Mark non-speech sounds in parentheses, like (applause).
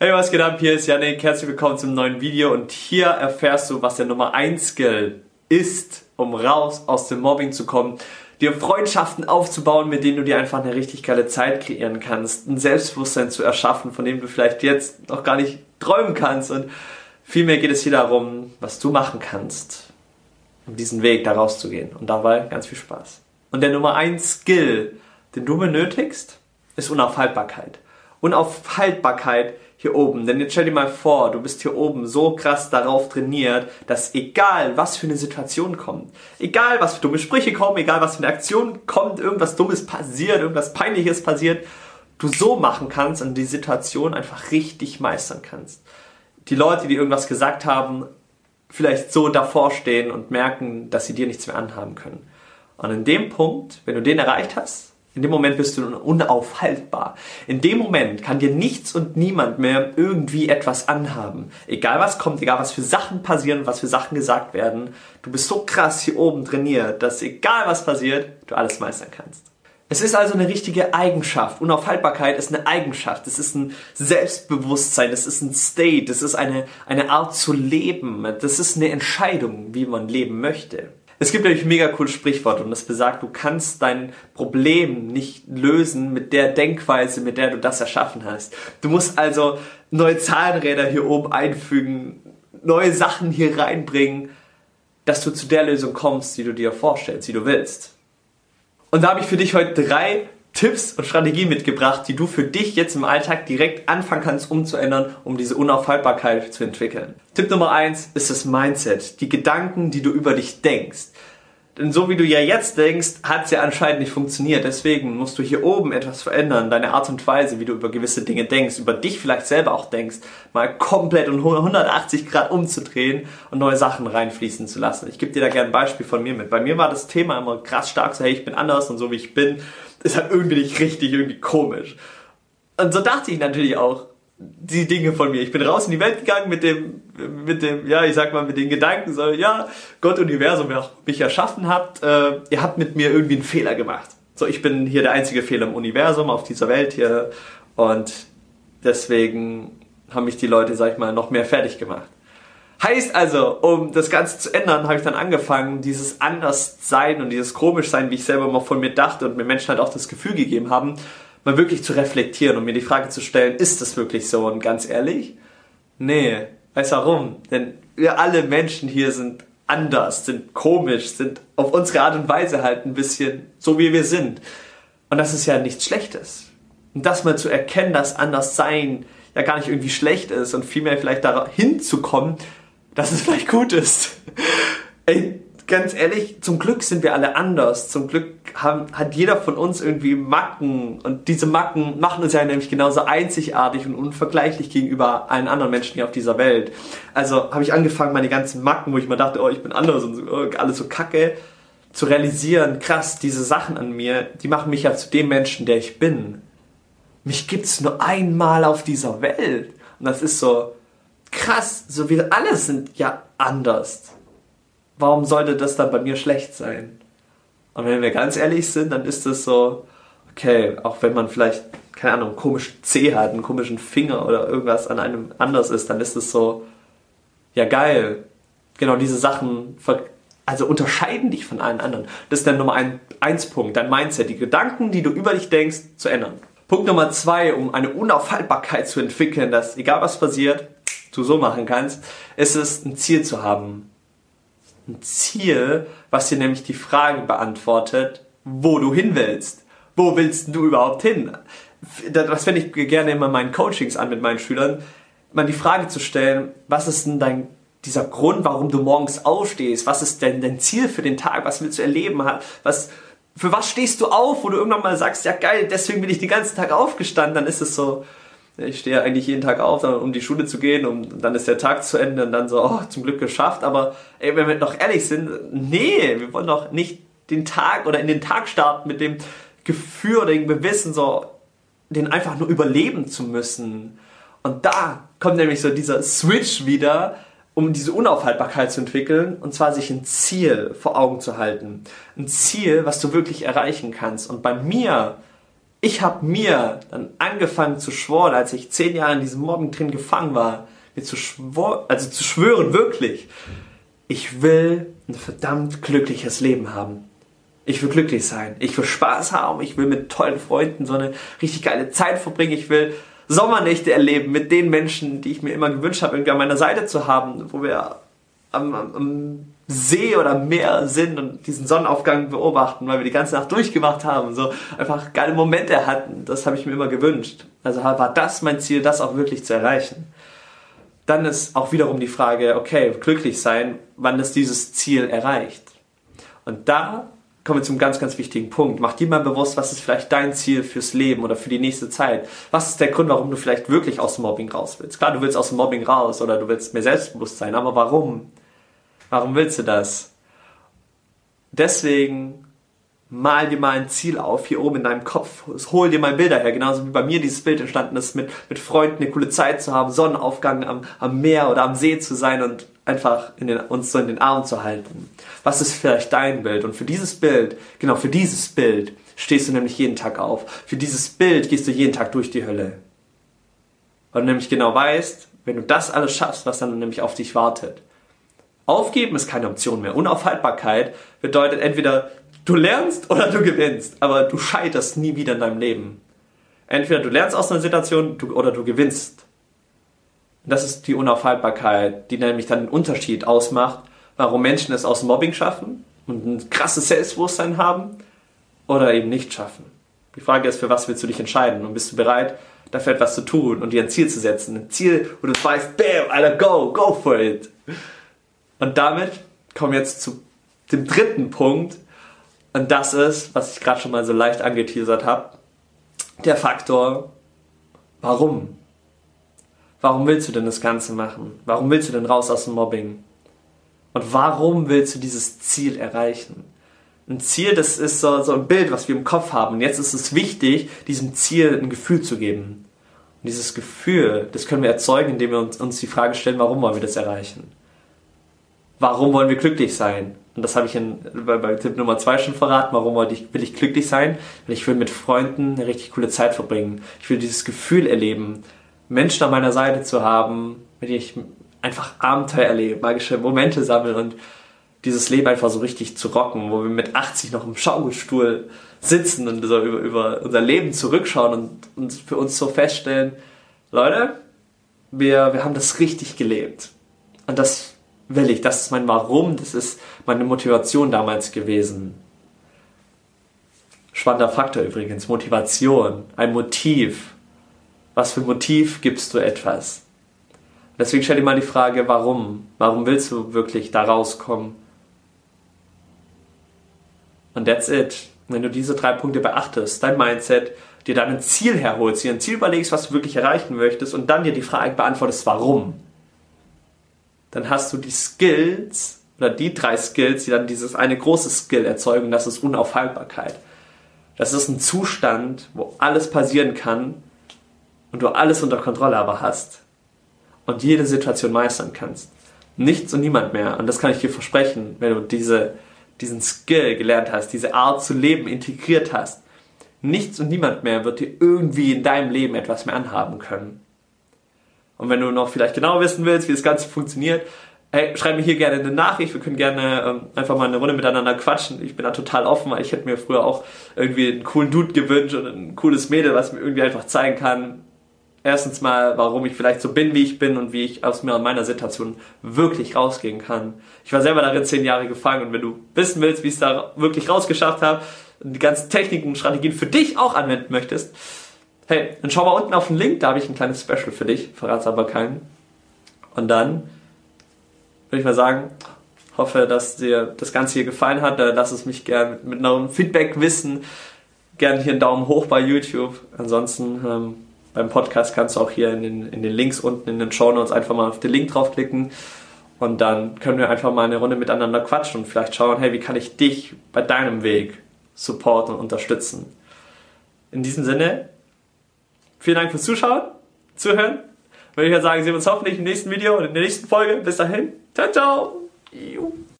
Hey, was geht ab? Hier ist Janik. Herzlich willkommen zum neuen Video und hier erfährst du, was der Nummer 1 Skill ist, um raus aus dem Mobbing zu kommen, dir Freundschaften aufzubauen, mit denen du dir einfach eine richtig geile Zeit kreieren kannst, ein Selbstbewusstsein zu erschaffen, von dem du vielleicht jetzt noch gar nicht träumen kannst und vielmehr geht es hier darum, was du machen kannst, um diesen Weg da rauszugehen und dabei ganz viel Spaß. Und der Nummer 1 Skill, den du benötigst, ist Unaufhaltbarkeit. Unaufhaltbarkeit hier oben. Denn jetzt stell dir mal vor, du bist hier oben so krass darauf trainiert, dass egal was für eine Situation kommt, egal was für dumme Sprüche kommen, egal was für eine Aktion kommt, irgendwas Dummes passiert, irgendwas Peinliches passiert, du so machen kannst und die Situation einfach richtig meistern kannst. Die Leute, die irgendwas gesagt haben, vielleicht so davor stehen und merken, dass sie dir nichts mehr anhaben können. Und in dem Punkt, wenn du den erreicht hast, in dem Moment bist du unaufhaltbar. In dem Moment kann dir nichts und niemand mehr irgendwie etwas anhaben. Egal was kommt, egal was für Sachen passieren, was für Sachen gesagt werden. Du bist so krass hier oben trainiert, dass egal was passiert, du alles meistern kannst. Es ist also eine richtige Eigenschaft. Unaufhaltbarkeit ist eine Eigenschaft. Es ist ein Selbstbewusstsein. Es ist ein State. Es ist eine, eine Art zu leben. Das ist eine Entscheidung, wie man leben möchte. Es gibt nämlich ein mega cooles Sprichwort und das besagt, du kannst dein Problem nicht lösen mit der Denkweise, mit der du das erschaffen hast. Du musst also neue Zahnräder hier oben einfügen, neue Sachen hier reinbringen, dass du zu der Lösung kommst, die du dir vorstellst, die du willst. Und da habe ich für dich heute drei Tipps und Strategien mitgebracht, die du für dich jetzt im Alltag direkt anfangen kannst umzuändern, um diese Unaufhaltbarkeit zu entwickeln. Tipp Nummer eins ist das Mindset, die Gedanken, die du über dich denkst. Denn so wie du ja jetzt denkst, hat es ja anscheinend nicht funktioniert. Deswegen musst du hier oben etwas verändern, deine Art und Weise, wie du über gewisse Dinge denkst, über dich vielleicht selber auch denkst, mal komplett und 180 Grad umzudrehen und neue Sachen reinfließen zu lassen. Ich gebe dir da gerne ein Beispiel von mir mit. Bei mir war das Thema immer krass stark, so hey, ich bin anders und so wie ich bin, ist halt irgendwie nicht richtig, irgendwie komisch. Und so dachte ich natürlich auch, die Dinge von mir. Ich bin raus in die Welt gegangen mit dem, mit dem, ja, ich sag mal, mit den Gedanken, so, ja, Gott, Universum, wer mich erschaffen habt, äh, ihr habt mit mir irgendwie einen Fehler gemacht. So, ich bin hier der einzige Fehler im Universum, auf dieser Welt hier, und deswegen haben mich die Leute, sag ich mal, noch mehr fertig gemacht. Heißt also, um das Ganze zu ändern, habe ich dann angefangen, dieses Anderssein und dieses Komischsein, wie ich selber mal von mir dachte und mir Menschen halt auch das Gefühl gegeben haben, mal wirklich zu reflektieren und mir die Frage zu stellen, ist das wirklich so? Und ganz ehrlich, nee. Weißt du warum? Denn wir alle Menschen hier sind anders, sind komisch, sind auf unsere Art und Weise halt ein bisschen so, wie wir sind. Und das ist ja nichts Schlechtes. Und das mal zu erkennen, dass anders sein ja gar nicht irgendwie schlecht ist und vielmehr vielleicht dahin zu kommen, dass es vielleicht gut ist. (laughs) Ey, ganz ehrlich, zum Glück sind wir alle anders. Zum Glück haben, hat jeder von uns irgendwie Macken. Und diese Macken machen uns ja nämlich genauso einzigartig und unvergleichlich gegenüber allen anderen Menschen hier auf dieser Welt. Also habe ich angefangen, meine ganzen Macken, wo ich mir dachte, oh, ich bin anders und so, oh, alles so kacke, zu realisieren, krass, diese Sachen an mir, die machen mich ja zu dem Menschen, der ich bin. Mich gibt's nur einmal auf dieser Welt. Und das ist so krass, so wir alle sind ja anders warum sollte das dann bei mir schlecht sein? Und wenn wir ganz ehrlich sind, dann ist das so, okay, auch wenn man vielleicht, keine Ahnung, einen komischen Zeh hat, einen komischen Finger oder irgendwas an einem anders ist, dann ist es so, ja geil. Genau diese Sachen, also unterscheiden dich von allen anderen. Das ist der Nummer ein, eins Punkt, dein Mindset, die Gedanken, die du über dich denkst, zu ändern. Punkt Nummer zwei, um eine Unaufhaltbarkeit zu entwickeln, dass egal was passiert, du so machen kannst, ist es, ein Ziel zu haben ein Ziel, was dir nämlich die Frage beantwortet, wo du hin willst. Wo willst du überhaupt hin? Das fände ich gerne immer in meinen Coachings an mit meinen Schülern, mal die Frage zu stellen, was ist denn dein dieser Grund, warum du morgens aufstehst? Was ist denn dein Ziel für den Tag? Was willst du erleben? Was, für was stehst du auf, wo du irgendwann mal sagst, ja geil, deswegen bin ich den ganzen Tag aufgestanden? Dann ist es so, ich stehe eigentlich jeden Tag auf, um die Schule zu gehen und dann ist der Tag zu Ende und dann so, oh, zum Glück geschafft. Aber ey, wenn wir doch ehrlich sind, nee, wir wollen doch nicht den Tag oder in den Tag starten mit dem Gefühl oder dem Gewissen, so, den einfach nur überleben zu müssen. Und da kommt nämlich so dieser Switch wieder, um diese Unaufhaltbarkeit zu entwickeln, und zwar sich ein Ziel vor Augen zu halten. Ein Ziel, was du wirklich erreichen kannst. Und bei mir ich habe mir dann angefangen zu schworen, als ich zehn Jahre in diesem Mobbing drin gefangen war, mir zu schwor also zu schwören, wirklich, ich will ein verdammt glückliches Leben haben. Ich will glücklich sein. Ich will Spaß haben. Ich will mit tollen Freunden so eine richtig geile Zeit verbringen. Ich will Sommernächte erleben mit den Menschen, die ich mir immer gewünscht habe, irgendwie an meiner Seite zu haben, wo wir am, am, See oder Meer sind und diesen Sonnenaufgang beobachten, weil wir die ganze Nacht durchgemacht haben und so einfach geile Momente hatten. Das habe ich mir immer gewünscht. Also war das mein Ziel, das auch wirklich zu erreichen. Dann ist auch wiederum die Frage, okay, glücklich sein, wann ist dieses Ziel erreicht? Und da kommen wir zum ganz, ganz wichtigen Punkt. Mach dir mal bewusst, was ist vielleicht dein Ziel fürs Leben oder für die nächste Zeit? Was ist der Grund, warum du vielleicht wirklich aus dem Mobbing raus willst? Klar, du willst aus dem Mobbing raus oder du willst mehr Selbstbewusstsein, aber warum? Warum willst du das? Deswegen mal dir mal ein Ziel auf hier oben in deinem Kopf. Hol dir mal Bilder her, genauso wie bei mir dieses Bild entstanden ist, mit, mit Freunden eine coole Zeit zu haben, Sonnenaufgang am, am Meer oder am See zu sein und einfach in den, uns so in den Arm zu halten. Was ist vielleicht dein Bild? Und für dieses Bild, genau für dieses Bild, stehst du nämlich jeden Tag auf. Für dieses Bild gehst du jeden Tag durch die Hölle. Weil du nämlich genau weißt, wenn du das alles schaffst, was dann nämlich auf dich wartet. Aufgeben ist keine Option mehr. Unaufhaltbarkeit bedeutet entweder du lernst oder du gewinnst, aber du scheiterst nie wieder in deinem Leben. Entweder du lernst aus einer Situation oder du gewinnst. das ist die Unaufhaltbarkeit, die nämlich dann den Unterschied ausmacht, warum Menschen es aus Mobbing schaffen und ein krasses Selbstbewusstsein haben oder eben nicht schaffen. Die Frage ist, für was willst du dich entscheiden und bist du bereit, dafür etwas zu tun und dir ein Ziel zu setzen? Ein Ziel, wo du weißt, bam, Alter, go, go for it. Und damit kommen wir jetzt zu dem dritten Punkt. Und das ist, was ich gerade schon mal so leicht angeteasert habe, der Faktor, warum? Warum willst du denn das Ganze machen? Warum willst du denn raus aus dem Mobbing? Und warum willst du dieses Ziel erreichen? Ein Ziel, das ist so, so ein Bild, was wir im Kopf haben. Und jetzt ist es wichtig, diesem Ziel ein Gefühl zu geben. Und dieses Gefühl, das können wir erzeugen, indem wir uns, uns die Frage stellen, warum wollen wir das erreichen? Warum wollen wir glücklich sein? Und das habe ich in, bei, bei Tipp Nummer zwei schon verraten. Warum wollte ich, will ich glücklich sein? Weil ich will mit Freunden eine richtig coole Zeit verbringen. Ich will dieses Gefühl erleben, Menschen an meiner Seite zu haben, mit denen ich einfach Abenteuer erlebe, magische Momente sammeln und dieses Leben einfach so richtig zu rocken, wo wir mit 80 noch im Schaukelstuhl sitzen und so über, über unser Leben zurückschauen und, und für uns so feststellen, Leute, wir, wir haben das richtig gelebt. Und das will ich, das ist mein Warum, das ist meine Motivation damals gewesen. Spannender Faktor übrigens, Motivation, ein Motiv. Was für Motiv gibst du etwas? Deswegen stell dir mal die Frage, warum? Warum willst du wirklich da rauskommen? Und that's it. Wenn du diese drei Punkte beachtest, dein Mindset, dir dann ein Ziel herholst, dir ein Ziel überlegst, was du wirklich erreichen möchtest und dann dir die Frage beantwortest, warum? Dann hast du die Skills oder die drei Skills, die dann dieses eine große Skill erzeugen, das ist Unaufhaltbarkeit. Das ist ein Zustand, wo alles passieren kann und du alles unter Kontrolle aber hast und jede Situation meistern kannst. Nichts und niemand mehr. Und das kann ich dir versprechen, wenn du diese, diesen Skill gelernt hast, diese Art zu leben integriert hast. Nichts und niemand mehr wird dir irgendwie in deinem Leben etwas mehr anhaben können. Und wenn du noch vielleicht genau wissen willst, wie das Ganze funktioniert, hey, schreib mir hier gerne eine Nachricht. Wir können gerne ähm, einfach mal eine Runde miteinander quatschen. Ich bin da total offen, weil ich hätte mir früher auch irgendwie einen coolen Dude gewünscht und ein cooles Mädel, was mir irgendwie einfach zeigen kann, erstens mal, warum ich vielleicht so bin, wie ich bin und wie ich aus mir und meiner Situation wirklich rausgehen kann. Ich war selber darin zehn Jahre gefangen und wenn du wissen willst, wie ich es da wirklich rausgeschafft habe und die ganzen Techniken und Strategien für dich auch anwenden möchtest, Hey, dann schau mal unten auf den Link, da habe ich ein kleines Special für dich, verrat's aber keinen. Und dann würde ich mal sagen, hoffe, dass dir das Ganze hier gefallen hat. Lass es mich gerne mit einem Feedback wissen. Gerne hier einen Daumen hoch bei YouTube. Ansonsten ähm, beim Podcast kannst du auch hier in den, in den Links unten in den Show Notes einfach mal auf den Link draufklicken. Und dann können wir einfach mal eine Runde miteinander quatschen und vielleicht schauen, hey, wie kann ich dich bei deinem Weg supporten und unterstützen. In diesem Sinne, Vielen Dank fürs Zuschauen, Zuhören. Würde ich sagen, sehen wir uns hoffentlich im nächsten Video und in der nächsten Folge. Bis dahin. Ciao, ciao.